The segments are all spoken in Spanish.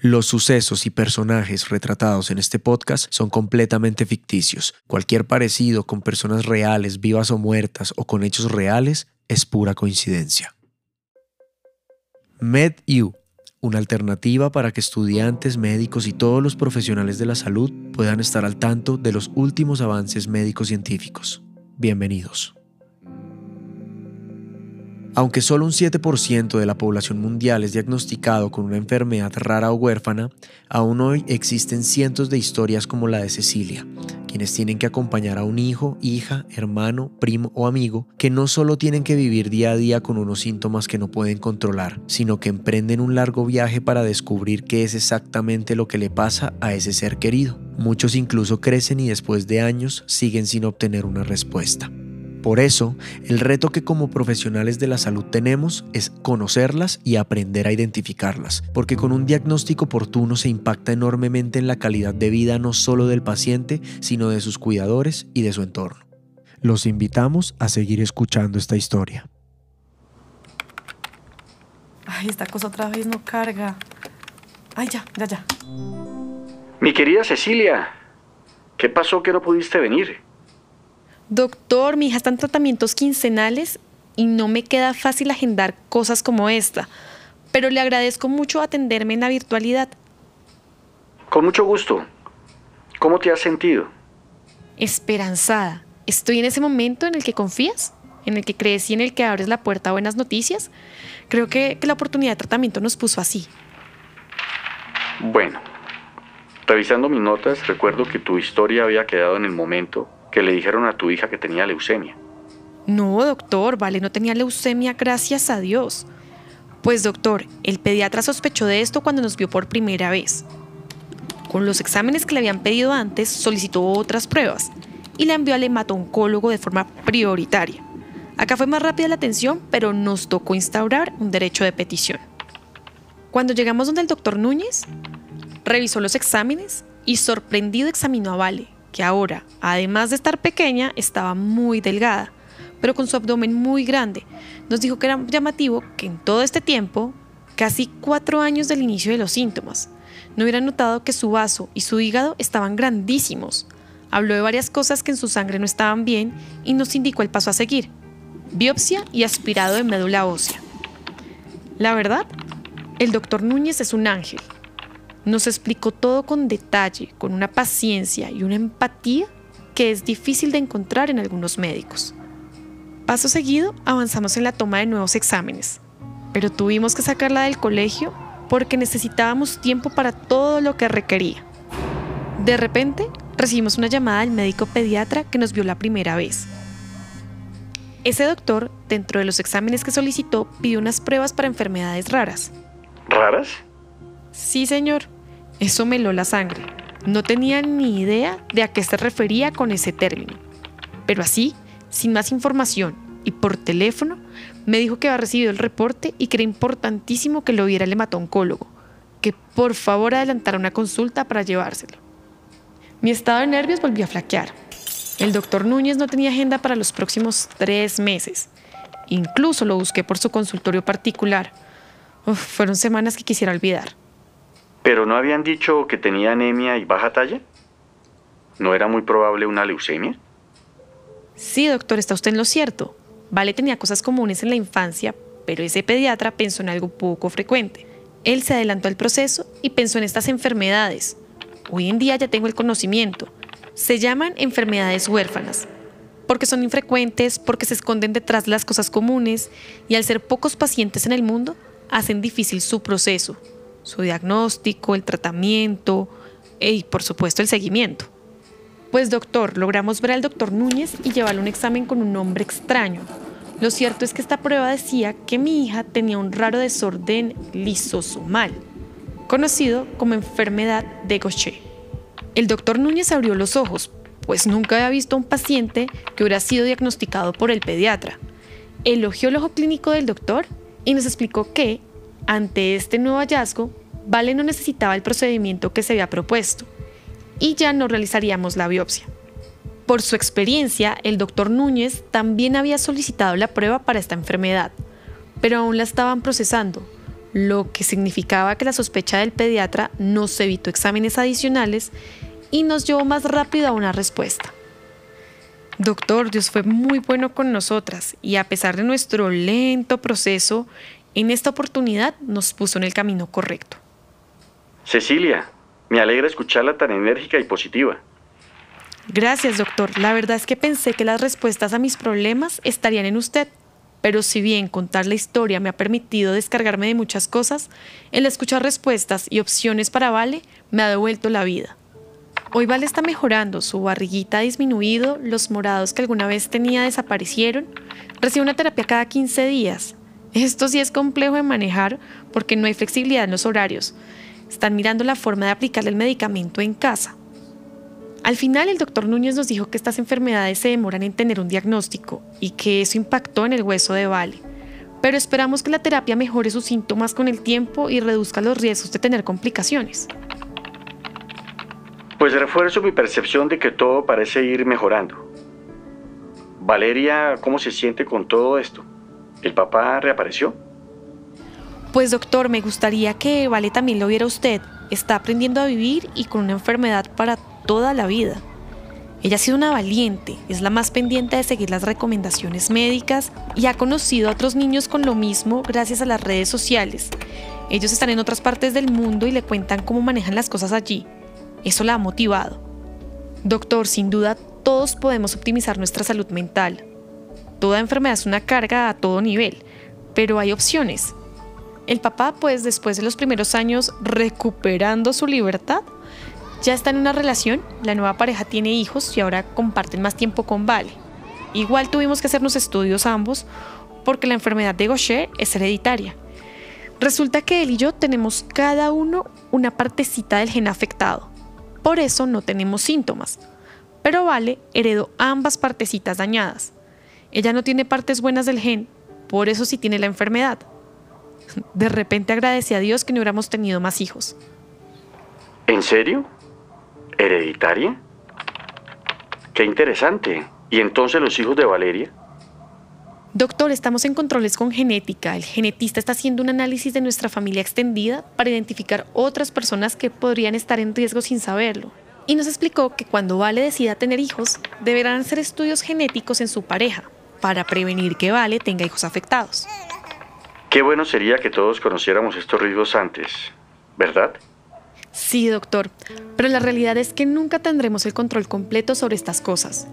Los sucesos y personajes retratados en este podcast son completamente ficticios. Cualquier parecido con personas reales, vivas o muertas, o con hechos reales es pura coincidencia. MedU, una alternativa para que estudiantes, médicos y todos los profesionales de la salud puedan estar al tanto de los últimos avances médicos científicos. Bienvenidos. Aunque solo un 7% de la población mundial es diagnosticado con una enfermedad rara o huérfana, aún hoy existen cientos de historias como la de Cecilia, quienes tienen que acompañar a un hijo, hija, hermano, primo o amigo que no solo tienen que vivir día a día con unos síntomas que no pueden controlar, sino que emprenden un largo viaje para descubrir qué es exactamente lo que le pasa a ese ser querido. Muchos incluso crecen y después de años siguen sin obtener una respuesta. Por eso, el reto que como profesionales de la salud tenemos es conocerlas y aprender a identificarlas, porque con un diagnóstico oportuno se impacta enormemente en la calidad de vida no solo del paciente, sino de sus cuidadores y de su entorno. Los invitamos a seguir escuchando esta historia. Ay, esta cosa otra vez no carga. Ay, ya, ya, ya. Mi querida Cecilia, ¿qué pasó que no pudiste venir? Doctor, mi hija está en tratamientos quincenales y no me queda fácil agendar cosas como esta, pero le agradezco mucho atenderme en la virtualidad. Con mucho gusto. ¿Cómo te has sentido? Esperanzada. Estoy en ese momento en el que confías, en el que crees y en el que abres la puerta a buenas noticias. Creo que, que la oportunidad de tratamiento nos puso así. Bueno, revisando mis notas, recuerdo que tu historia había quedado en el momento que le dijeron a tu hija que tenía leucemia. No, doctor, vale, no tenía leucemia, gracias a Dios. Pues doctor, el pediatra sospechó de esto cuando nos vio por primera vez. Con los exámenes que le habían pedido antes, solicitó otras pruebas y la envió al hematoncólogo de forma prioritaria. Acá fue más rápida la atención, pero nos tocó instaurar un derecho de petición. Cuando llegamos donde el doctor Núñez, revisó los exámenes y sorprendido examinó a Vale, que ahora, además de estar pequeña, estaba muy delgada, pero con su abdomen muy grande. Nos dijo que era llamativo que en todo este tiempo, casi cuatro años del inicio de los síntomas, no hubiera notado que su vaso y su hígado estaban grandísimos. Habló de varias cosas que en su sangre no estaban bien y nos indicó el paso a seguir. Biopsia y aspirado de médula ósea. La verdad, el doctor Núñez es un ángel nos explicó todo con detalle, con una paciencia y una empatía que es difícil de encontrar en algunos médicos. Paso seguido, avanzamos en la toma de nuevos exámenes, pero tuvimos que sacarla del colegio porque necesitábamos tiempo para todo lo que requería. De repente, recibimos una llamada del médico pediatra que nos vio la primera vez. Ese doctor, dentro de los exámenes que solicitó, pidió unas pruebas para enfermedades raras. ¿Raras? Sí, señor. Eso me heló la sangre. No tenía ni idea de a qué se refería con ese término. Pero así, sin más información y por teléfono, me dijo que había recibido el reporte y que era importantísimo que lo viera el hematoncólogo, que por favor adelantara una consulta para llevárselo. Mi estado de nervios volvió a flaquear. El doctor Núñez no tenía agenda para los próximos tres meses. Incluso lo busqué por su consultorio particular. fueron semanas que quisiera olvidar. ¿Pero no habían dicho que tenía anemia y baja talla? ¿No era muy probable una leucemia? Sí, doctor, está usted en lo cierto. Vale tenía cosas comunes en la infancia, pero ese pediatra pensó en algo poco frecuente. Él se adelantó al proceso y pensó en estas enfermedades. Hoy en día ya tengo el conocimiento. Se llaman enfermedades huérfanas, porque son infrecuentes, porque se esconden detrás de las cosas comunes y al ser pocos pacientes en el mundo, hacen difícil su proceso su diagnóstico, el tratamiento y por supuesto el seguimiento. Pues doctor, logramos ver al doctor Núñez y llevarle un examen con un nombre extraño. Lo cierto es que esta prueba decía que mi hija tenía un raro desorden lisosomal, conocido como enfermedad de Gaucher. El doctor Núñez abrió los ojos, pues nunca había visto a un paciente que hubiera sido diagnosticado por el pediatra. Elogió el ojo clínico del doctor y nos explicó que ante este nuevo hallazgo, Vale no necesitaba el procedimiento que se había propuesto y ya no realizaríamos la biopsia. Por su experiencia, el doctor Núñez también había solicitado la prueba para esta enfermedad, pero aún la estaban procesando, lo que significaba que la sospecha del pediatra nos evitó exámenes adicionales y nos llevó más rápido a una respuesta. Doctor, Dios fue muy bueno con nosotras y a pesar de nuestro lento proceso, en esta oportunidad nos puso en el camino correcto. Cecilia, me alegra escucharla tan enérgica y positiva. Gracias, doctor. La verdad es que pensé que las respuestas a mis problemas estarían en usted. Pero si bien contar la historia me ha permitido descargarme de muchas cosas, el escuchar respuestas y opciones para Vale me ha devuelto la vida. Hoy Vale está mejorando, su barriguita ha disminuido, los morados que alguna vez tenía desaparecieron, recibe una terapia cada 15 días. Esto sí es complejo de manejar porque no hay flexibilidad en los horarios. Están mirando la forma de aplicarle el medicamento en casa. Al final, el doctor Núñez nos dijo que estas enfermedades se demoran en tener un diagnóstico y que eso impactó en el hueso de Vale. Pero esperamos que la terapia mejore sus síntomas con el tiempo y reduzca los riesgos de tener complicaciones. Pues refuerzo mi percepción de que todo parece ir mejorando. Valeria, ¿cómo se siente con todo esto? ¿El papá reapareció? Pues doctor, me gustaría que Vale también lo viera usted. Está aprendiendo a vivir y con una enfermedad para toda la vida. Ella ha sido una valiente, es la más pendiente de seguir las recomendaciones médicas y ha conocido a otros niños con lo mismo gracias a las redes sociales. Ellos están en otras partes del mundo y le cuentan cómo manejan las cosas allí. Eso la ha motivado. Doctor, sin duda todos podemos optimizar nuestra salud mental. Toda enfermedad es una carga a todo nivel, pero hay opciones. El papá, pues después de los primeros años recuperando su libertad, ya está en una relación, la nueva pareja tiene hijos y ahora comparten más tiempo con Vale. Igual tuvimos que hacernos estudios ambos porque la enfermedad de Gaucher es hereditaria. Resulta que él y yo tenemos cada uno una partecita del gen afectado. Por eso no tenemos síntomas. Pero Vale heredó ambas partecitas dañadas. Ella no tiene partes buenas del gen, por eso sí tiene la enfermedad. De repente agradece a Dios que no hubiéramos tenido más hijos. ¿En serio? ¿Hereditaria? Qué interesante. ¿Y entonces los hijos de Valeria? Doctor, estamos en controles con genética. El genetista está haciendo un análisis de nuestra familia extendida para identificar otras personas que podrían estar en riesgo sin saberlo. Y nos explicó que cuando Vale decida tener hijos, deberán hacer estudios genéticos en su pareja para prevenir que Vale tenga hijos afectados. Qué bueno sería que todos conociéramos estos riesgos antes, ¿verdad? Sí, doctor, pero la realidad es que nunca tendremos el control completo sobre estas cosas.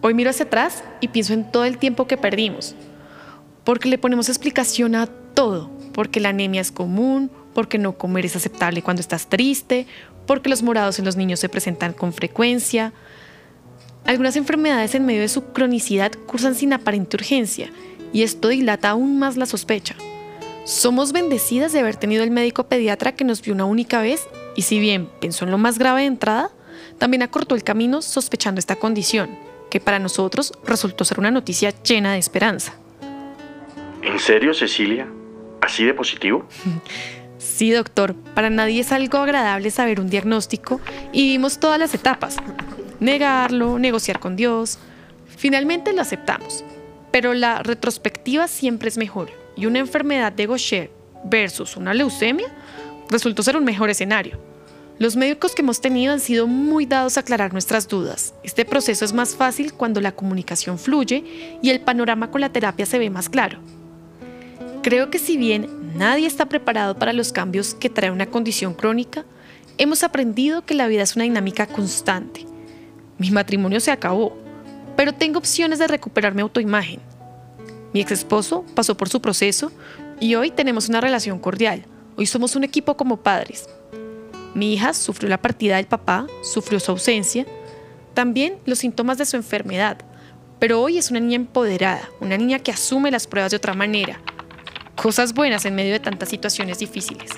Hoy miro hacia atrás y pienso en todo el tiempo que perdimos, porque le ponemos explicación a todo, porque la anemia es común, porque no comer es aceptable cuando estás triste, porque los morados en los niños se presentan con frecuencia. Algunas enfermedades en medio de su cronicidad cursan sin aparente urgencia y esto dilata aún más la sospecha. Somos bendecidas de haber tenido el médico pediatra que nos vio una única vez y si bien pensó en lo más grave de entrada, también acortó el camino sospechando esta condición, que para nosotros resultó ser una noticia llena de esperanza. ¿En serio, Cecilia? ¿Así de positivo? Sí, doctor. Para nadie es algo agradable saber un diagnóstico y vimos todas las etapas. Negarlo, negociar con Dios. Finalmente lo aceptamos. Pero la retrospectiva siempre es mejor y una enfermedad de Gaucher versus una leucemia resultó ser un mejor escenario. Los médicos que hemos tenido han sido muy dados a aclarar nuestras dudas. Este proceso es más fácil cuando la comunicación fluye y el panorama con la terapia se ve más claro. Creo que si bien nadie está preparado para los cambios que trae una condición crónica, hemos aprendido que la vida es una dinámica constante. Mi matrimonio se acabó, pero tengo opciones de recuperar mi autoimagen. Mi ex esposo pasó por su proceso y hoy tenemos una relación cordial Hoy somos un equipo como padres. Mi hija sufrió la partida del papá, sufrió su ausencia, también los síntomas de su enfermedad, pero hoy es una niña empoderada, una niña que asume las pruebas de otra manera. Cosas buenas en medio de tantas situaciones difíciles.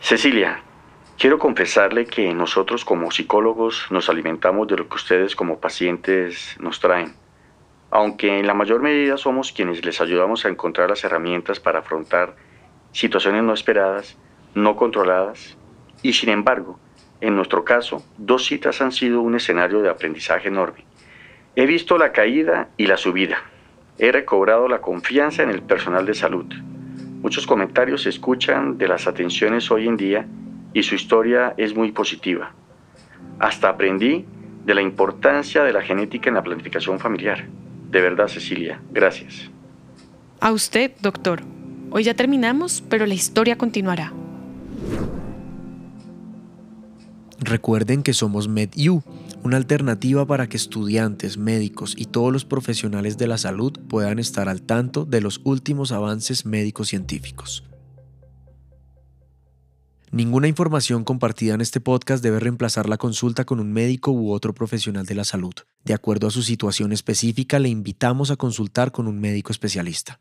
Cecilia, quiero confesarle que nosotros como psicólogos nos alimentamos de lo que ustedes como pacientes nos traen aunque en la mayor medida somos quienes les ayudamos a encontrar las herramientas para afrontar situaciones no esperadas, no controladas, y sin embargo, en nuestro caso, dos citas han sido un escenario de aprendizaje enorme. He visto la caída y la subida. He recobrado la confianza en el personal de salud. Muchos comentarios se escuchan de las atenciones hoy en día y su historia es muy positiva. Hasta aprendí de la importancia de la genética en la planificación familiar. De verdad, Cecilia, gracias. A usted, doctor. Hoy ya terminamos, pero la historia continuará. Recuerden que somos MedU, una alternativa para que estudiantes, médicos y todos los profesionales de la salud puedan estar al tanto de los últimos avances médicos científicos. Ninguna información compartida en este podcast debe reemplazar la consulta con un médico u otro profesional de la salud. De acuerdo a su situación específica, le invitamos a consultar con un médico especialista.